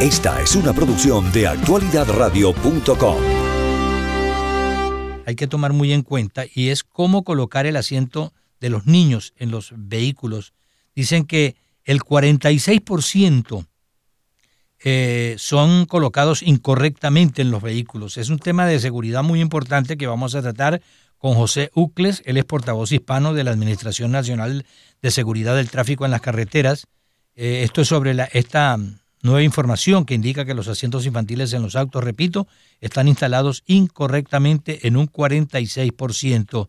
Esta es una producción de actualidadradio.com. Hay que tomar muy en cuenta y es cómo colocar el asiento de los niños en los vehículos. Dicen que el 46% eh, son colocados incorrectamente en los vehículos. Es un tema de seguridad muy importante que vamos a tratar con José Ucles, él es portavoz hispano de la Administración Nacional de Seguridad del Tráfico en las Carreteras. Eh, esto es sobre la, esta nueva información que indica que los asientos infantiles en los autos, repito, están instalados incorrectamente en un 46%.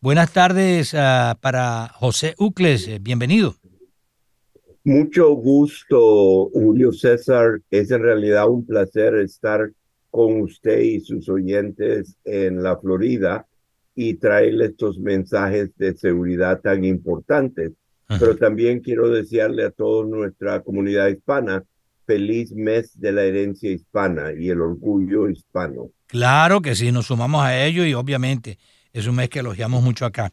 Buenas tardes uh, para José Ucles, eh, bienvenido. Mucho gusto, Julio César. Es en realidad un placer estar con usted y sus oyentes en la Florida y traerle estos mensajes de seguridad tan importantes. Pero también quiero desearle a toda nuestra comunidad hispana feliz mes de la herencia hispana y el orgullo hispano. Claro que sí, nos sumamos a ello y obviamente es un mes que elogiamos mucho acá.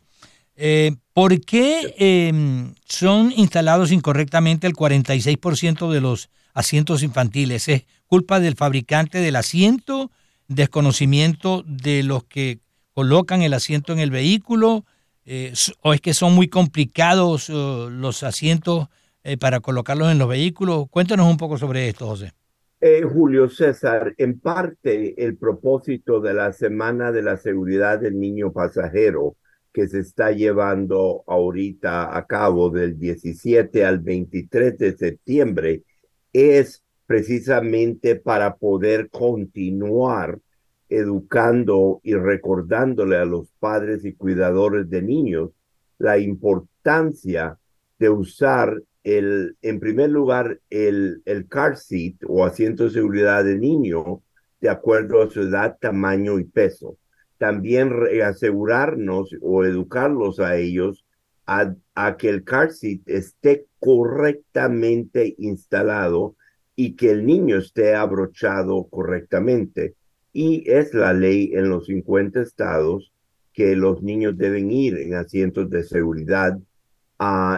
Eh, ¿Por qué em, son instalados incorrectamente el 46% de los asientos infantiles? ¿Es culpa del fabricante del asiento? ¿Desconocimiento de los que colocan el asiento en el vehículo? Eh, ¿O es que son muy complicados los asientos eh, para colocarlos en los vehículos? Cuéntanos un poco sobre esto, José. Eh, Julio César, en parte el propósito de la Semana de la Seguridad del Niño Pasajero que se está llevando ahorita a cabo del 17 al 23 de septiembre es precisamente para poder continuar educando y recordándole a los padres y cuidadores de niños la importancia de usar el, en primer lugar, el, el car seat o asiento de seguridad de niño de acuerdo a su edad, tamaño y peso también asegurarnos o educarlos a ellos a, que el car seat esté correctamente instalado y que el niño esté abrochado correctamente. Y es la ley en los 50 estados que los niños deben ir en asientos de seguridad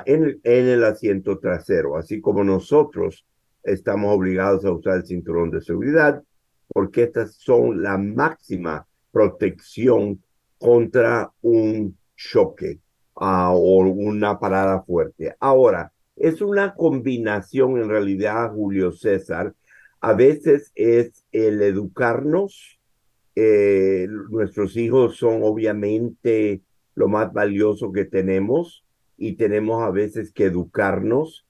en, el asiento trasero, así como nosotros estamos obligados a usar el cinturón de seguridad, porque estas son la máxima protección contra un choque o una parada fuerte. Ahora, es una combinación en realidad, Julio César. A veces es el educarnos. Eh, nuestros hijos son obviamente lo más valioso que tenemos y tenemos a veces que educarnos.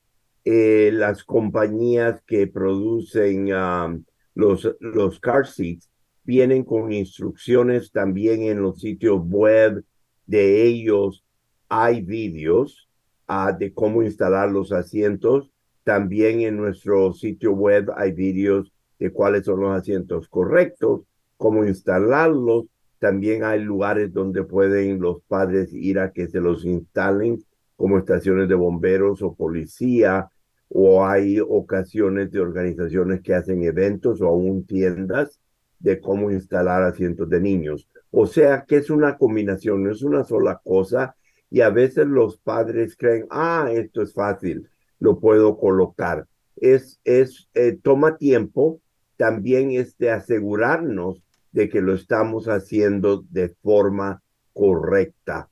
Eh, las compañías que producen um, los, los car seats vienen con instrucciones también en los sitios web de ellos. Hay vídeos uh, de cómo instalar los asientos. También en nuestro sitio web hay vídeos de cuáles son los asientos correctos, cómo instalarlos. También hay lugares donde pueden los padres ir a que se los instalen, como estaciones de bomberos o policía, o hay ocasiones de organizaciones que hacen eventos o aún tiendas de cómo instalar asientos de niños. O sea que es una combinación, no es una sola cosa y a veces los padres creen, ah, esto es fácil, lo puedo colocar. Es, es, eh, toma tiempo, también es de asegurarnos de que lo estamos haciendo de forma correcta.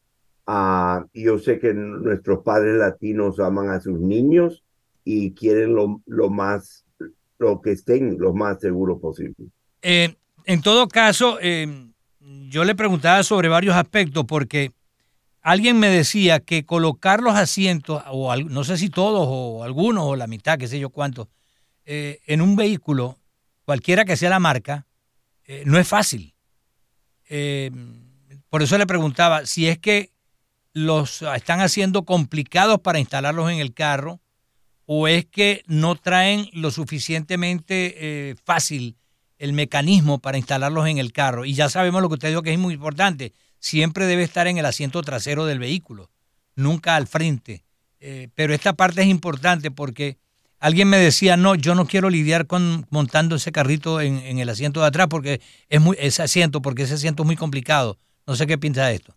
Uh, yo sé que nuestros padres latinos aman a sus niños y quieren lo, lo más, lo que estén lo más seguro posible. Eh, en todo caso, eh, yo le preguntaba sobre varios aspectos porque alguien me decía que colocar los asientos, o no sé si todos o algunos o la mitad, qué sé yo cuántos, eh, en un vehículo, cualquiera que sea la marca, no es fácil. por eso le preguntaba si es que los están haciendo complicados para instalarlos en el carro o es que no traen lo suficientemente fácil el mecanismo para instalarlos en el carro. Y ya sabemos lo que usted dijo que es muy importante. Siempre debe estar en el asiento trasero del vehículo, nunca al frente. Eh, pero esta parte es importante porque alguien me decía, no, yo no quiero lidiar con montando ese carrito en, el asiento de atrás porque es muy, ese asiento, porque ese asiento es muy complicado. No sé qué piensa de esto.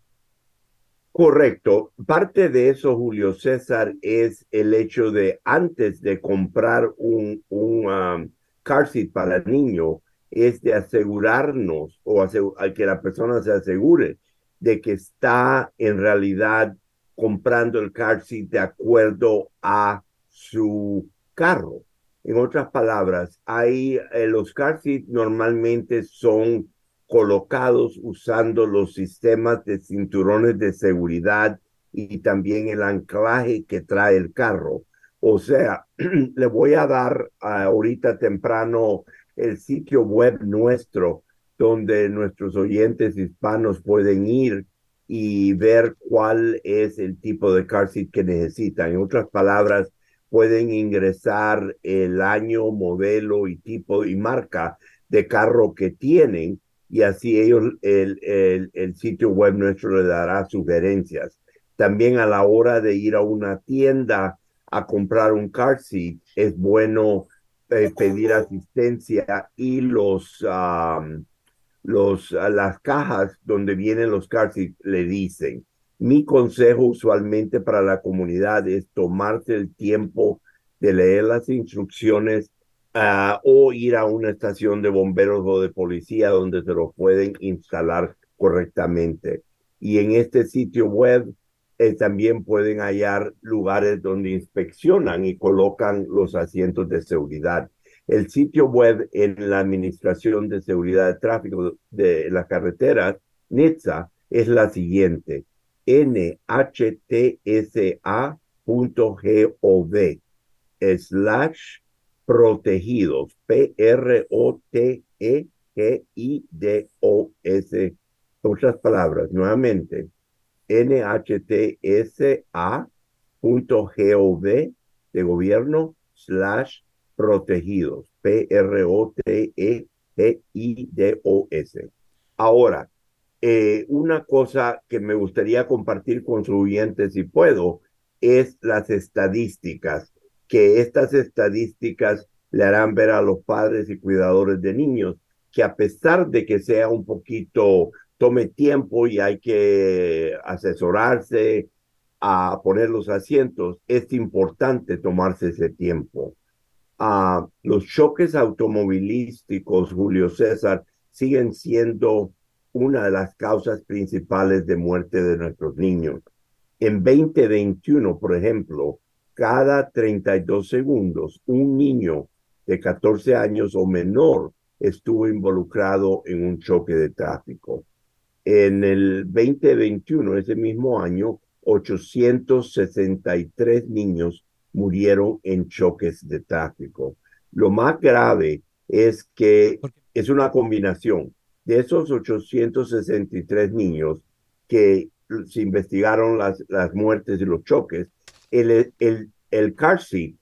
Correcto. Parte de eso, Julio César, es el hecho de antes de comprar un, un um, car seat para el niño es de asegurarnos o que la persona se asegure de que está en realidad comprando el car seat de acuerdo a su carro. En otras palabras, hay eh, los car seat normalmente son colocados usando los sistemas de cinturones de seguridad y también el anclaje que trae el carro. O sea, le voy a dar ahorita temprano el sitio web nuestro donde nuestros oyentes hispanos pueden ir y ver cuál es el tipo de car seat que necesitan. En otras palabras, pueden ingresar el año, modelo y tipo y marca de carro que tienen y así ellos, el, el, el sitio web nuestro le dará sugerencias. También a la hora de ir a una tienda a comprar un car seat, es bueno eh, pedir asistencia y los, los, las cajas donde vienen los car seats le dicen. Mi consejo usualmente para la comunidad es tomarse el tiempo de leer las instrucciones uh, o ir a una estación de bomberos o de policía donde se lo pueden instalar correctamente. Y en este sitio web eh, también pueden hallar lugares donde inspeccionan y colocan los asientos de seguridad. El sitio web en la Administración de Seguridad de Tráfico de las Carreteras, NHTSA, es la siguiente, nhtsa.gov slash protegidos, P-R-O-T-E-G-I-D-O-S. Otras palabras, nuevamente, nhtsa.gov de gobierno slash protegidos, P-R-O-T-E-G-I-D-O-S. Ahora, eh, una cosa que me gustaría compartir con sus oyentes, si puedo, es las estadísticas, que estas estadísticas le harán ver a los padres y cuidadores de niños que a pesar de que sea un poquito tome tiempo y hay que asesorarse a poner los asientos, es importante tomarse ese tiempo. Uh, los choques automovilísticos, Julio César, siguen siendo una de las causas principales de muerte de nuestros niños. En 2021, por ejemplo, cada 32 segundos, un niño de 14 años o menor estuvo involucrado en un choque de tráfico. En el 2021, ese mismo año, 863 niños murieron en choques de tráfico. Lo más grave es que es una combinación de esos 863 niños que se investigaron las, las muertes y los choques, el, el, el car seat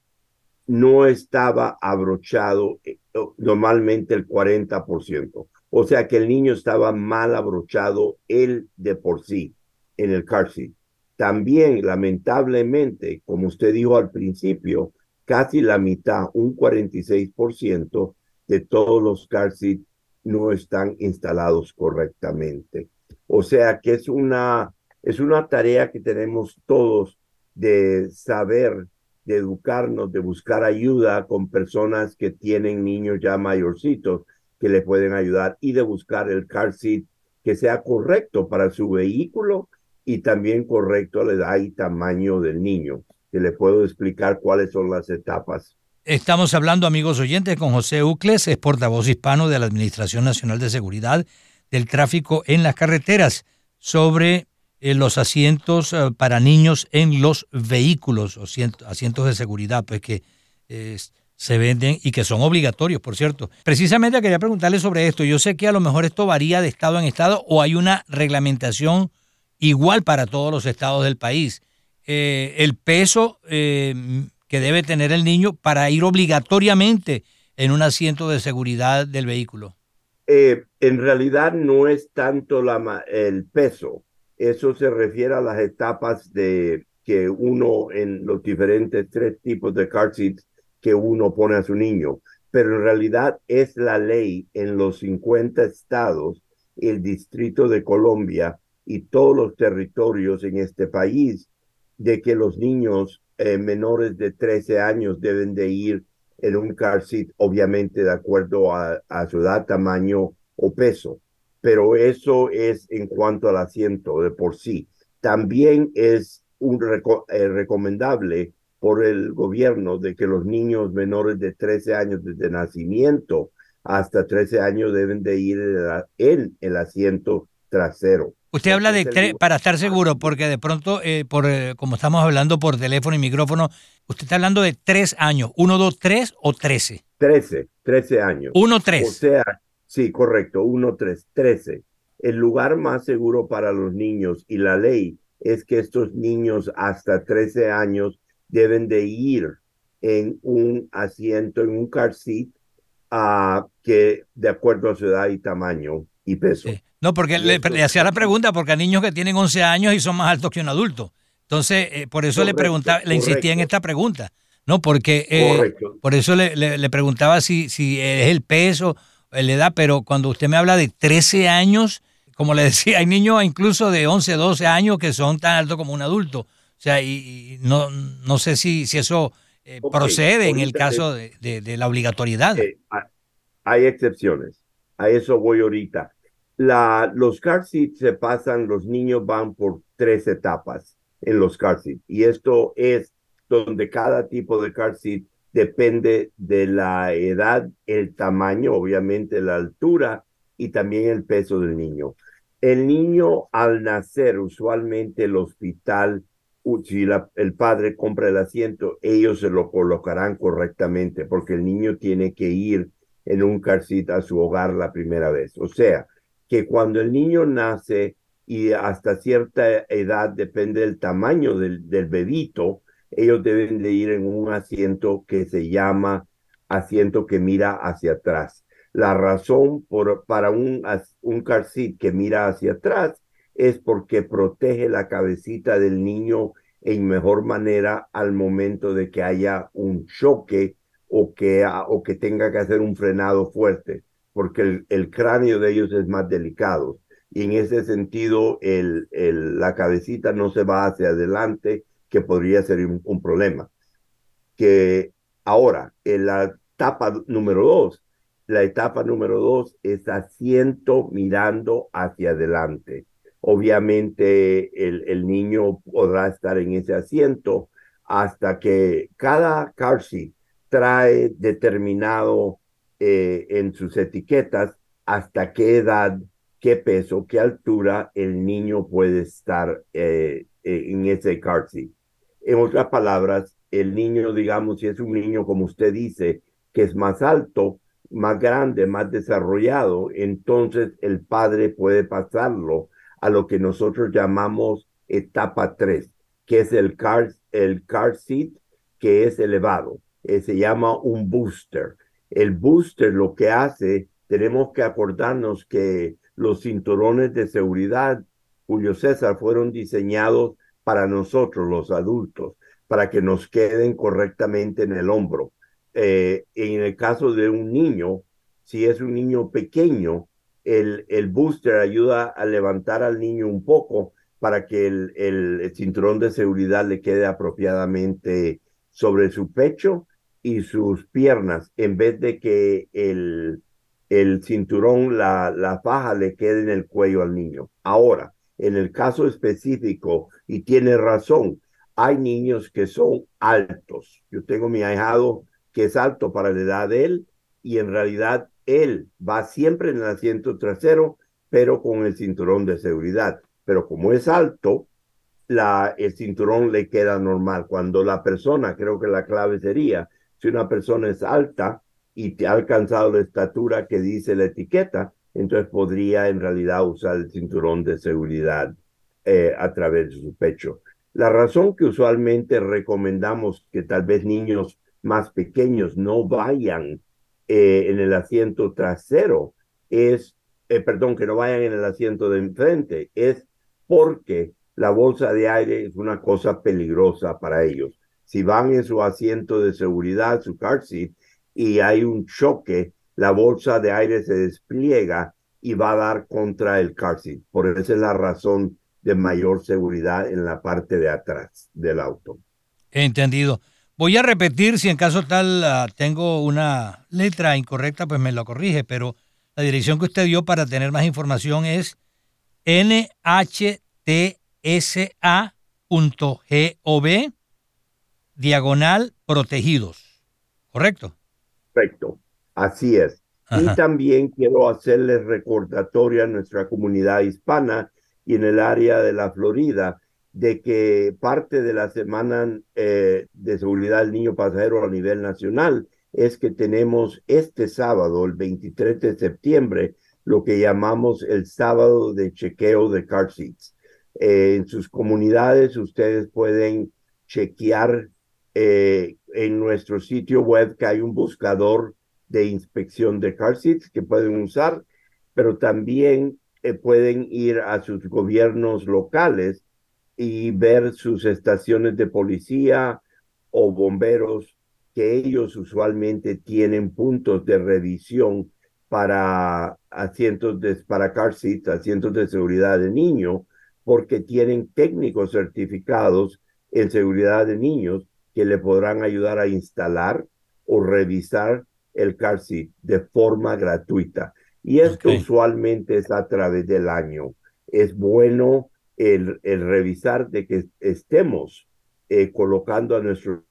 no estaba abrochado eh, normalmente el 40%. O sea que el niño estaba mal abrochado él de por sí en el car seat. También, lamentablemente, como usted dijo al principio, casi la mitad, un 46% de todos los car seats no están instalados correctamente. O sea que es una, es una tarea que tenemos todos de saber, de educarnos, de buscar ayuda con personas que tienen niños ya mayorcitos que le pueden ayudar y de buscar el car seat que sea correcto para su vehículo y también correcto a la edad y tamaño del niño, que le puedo explicar cuáles son las etapas. Estamos hablando, amigos oyentes, con José Ucles, es portavoz hispano de la Administración Nacional de Seguridad del Tráfico en las Carreteras, sobre eh, los asientos eh, para niños en los vehículos, o asientos de seguridad, pues que se venden y que son obligatorios, por cierto. Precisamente quería preguntarle sobre esto. Yo sé que a lo mejor esto varía de estado en estado o hay una reglamentación igual para todos los estados del país. Eh, el peso eh, que debe tener el niño para ir obligatoriamente en un asiento de seguridad del vehículo. Eh, en realidad no es tanto el peso, eso se refiere a las etapas de que uno en los diferentes tres tipos de car seats que uno pone a su niño, pero en realidad es la ley en los 50 estados, el Distrito de Colombia y todos los territorios en este país de que los niños eh, menores de 13 años deben de ir en un car seat, obviamente de acuerdo a, su edad, tamaño o peso. Pero eso es en cuanto al asiento de por sí. También es un eh, recomendable por el gobierno de que los niños menores de 13 años desde nacimiento hasta 13 años deben de ir en el asiento trasero. Usted habla de para estar seguro, porque de pronto, eh, por eh, como estamos hablando por teléfono y micrófono, usted está hablando de tres años, uno, dos, tres o trece. Trece, trece años. Uno, tres. O sea, sí, correcto, uno, tres, trece. El lugar más seguro para los niños y la ley es que estos niños hasta trece años deben de ir en un asiento, en un car seat, uh, que de acuerdo a su edad y tamaño y peso. No, porque le, hacía la pregunta, porque hay niños que tienen 11 años y son más altos que un adulto. Entonces, eh, por eso le preguntaba, le insistía en esta pregunta, ¿no? Porque eh, por eso le, le, preguntaba si, si es el peso, la edad, pero cuando usted me habla de 13 años, como le decía, hay niños incluso de 11, 12 años que son tan altos como un adulto. O sea, y, no, no sé si, si eso eh, procede en el caso de, de, la obligatoriedad. hay excepciones. A eso voy ahorita la, los car seats se pasan, los niños van por tres etapas en los car seats. Y esto es donde cada tipo de car seat depende de la edad, el tamaño, obviamente la altura y también el peso del niño. El niño al nacer, usualmente el hospital, si el padre compra el asiento, ellos se lo colocarán correctamente porque el niño tiene que ir en un car seat a su hogar la primera vez. O sea, que cuando el niño nace y hasta cierta edad, depende del tamaño del, del bebito, ellos deben de ir en un asiento que se llama asiento que mira hacia atrás. La razón por, para un, un car que mira hacia atrás es porque protege la cabecita del niño en mejor manera al momento de que haya un choque o que, o que tenga que hacer un frenado fuerte porque el, cráneo de ellos es más delicado y en ese sentido el, el, la cabecita no se va hacia adelante, que podría ser un, problema. Que ahora, en la etapa número dos, la etapa número dos es asiento mirando hacia adelante. Obviamente el, el niño podrá estar en ese asiento hasta que cada car seat trae determinado eh, en sus etiquetas hasta qué edad, qué peso, qué altura el niño puede estar eh, en ese car seat. En otras palabras, el niño, digamos, si es un niño, como usted dice, que es más alto, más grande, más desarrollado, entonces el padre puede pasarlo a lo que nosotros llamamos etapa 3, que es el car, el car seat que es elevado. se llama un booster. El booster lo que hace, tenemos que acordarnos que los cinturones de seguridad, Julio César, fueron diseñados para nosotros, los adultos, para que nos queden correctamente en el hombro. Eh, en el caso de un niño, si es un niño pequeño, el, el booster ayuda a levantar al niño un poco para que el, el cinturón de seguridad le quede apropiadamente sobre su pecho y sus piernas en vez de que el, el cinturón, la, la faja le quede en el cuello al niño. Ahora, en el caso específico, y tiene razón, hay niños que son altos. Yo tengo mi ahijado que es alto para la edad de él y en realidad él va siempre en el asiento trasero, pero con el cinturón de seguridad. Pero como es alto, la, el cinturón le queda normal. Cuando la persona, creo que la clave sería, si una persona es alta y te ha alcanzado la estatura que dice la etiqueta, entonces podría en realidad usar el cinturón de seguridad eh, a través de su pecho. La razón que usualmente recomendamos que tal vez niños más pequeños no vayan eh, en el asiento trasero es, eh, perdón, que no vayan en el asiento de enfrente, es porque la bolsa de aire es una cosa peligrosa para ellos si van en su asiento de seguridad, su car seat, y hay un choque, la bolsa de aire se despliega y va a dar contra el car seat. Por eso es la razón de mayor seguridad en la parte de atrás del auto. Entendido. Voy a repetir, si en caso tal ah, tengo una letra incorrecta, pues me lo corrige, pero la dirección que usted dio para tener más información es nhtsa.gov diagonal protegidos. ¿Correcto? Correcto, así es. Y también quiero hacerle recordatorio a nuestra comunidad hispana y en el área de la Florida de que parte de la Semana eh, de Seguridad del Niño Pasajero a nivel nacional es que tenemos este sábado, el 23 de septiembre, lo que llamamos el sábado de chequeo de car seats. Eh, en sus comunidades ustedes pueden chequear eh, en nuestro sitio web que hay un buscador de inspección de car seats que pueden usar, pero también pueden ir a sus gobiernos locales y ver sus estaciones de policía o bomberos que ellos usualmente tienen puntos de revisión para asientos de para car seats, asientos de seguridad de niño, porque tienen técnicos certificados en seguridad de niños que le podrán ayudar a instalar o revisar el car seat de forma gratuita. Y esto usualmente es a través del año. Es bueno el, revisar de que estemos eh, colocando a nuestro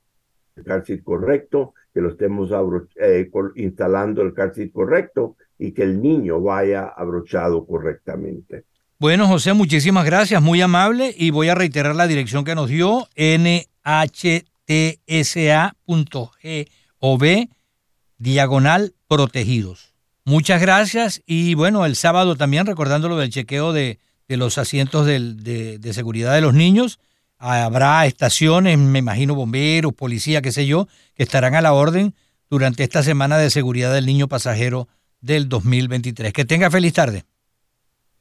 car seat correcto, que lo estemos eh, instalando el car seat correcto y que el niño vaya abrochado correctamente. Bueno, José, muchísimas gracias, muy amable, y voy a reiterar la dirección que nos dio, nhtsa.gov, diagonal protegidos. Muchas gracias y bueno, el sábado también recordándolo del chequeo de, de los asientos de, seguridad de los niños. Habrá estaciones, me imagino bomberos, policía, qué sé yo, que estarán a la orden durante esta semana de seguridad del niño pasajero del 2023. Que tenga feliz tarde.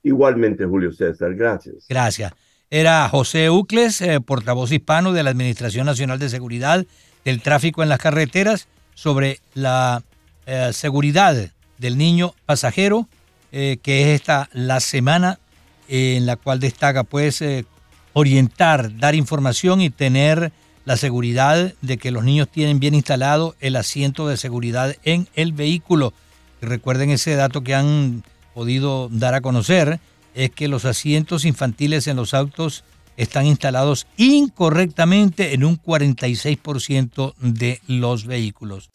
Igualmente, Julio César, gracias. Gracias. Era José Ucles, eh, portavoz hispano de la Administración Nacional de Seguridad del Tráfico en las Carreteras, sobre la eh, seguridad del niño pasajero, eh, que es esta la semana en la cual destaca pues eh, orientar, dar información y tener la seguridad de que los niños tienen bien instalado el asiento de seguridad en el vehículo. recuerden ese dato que han podido dar a conocer, es que los asientos infantiles en los autos están instalados incorrectamente en un 46% de los vehículos.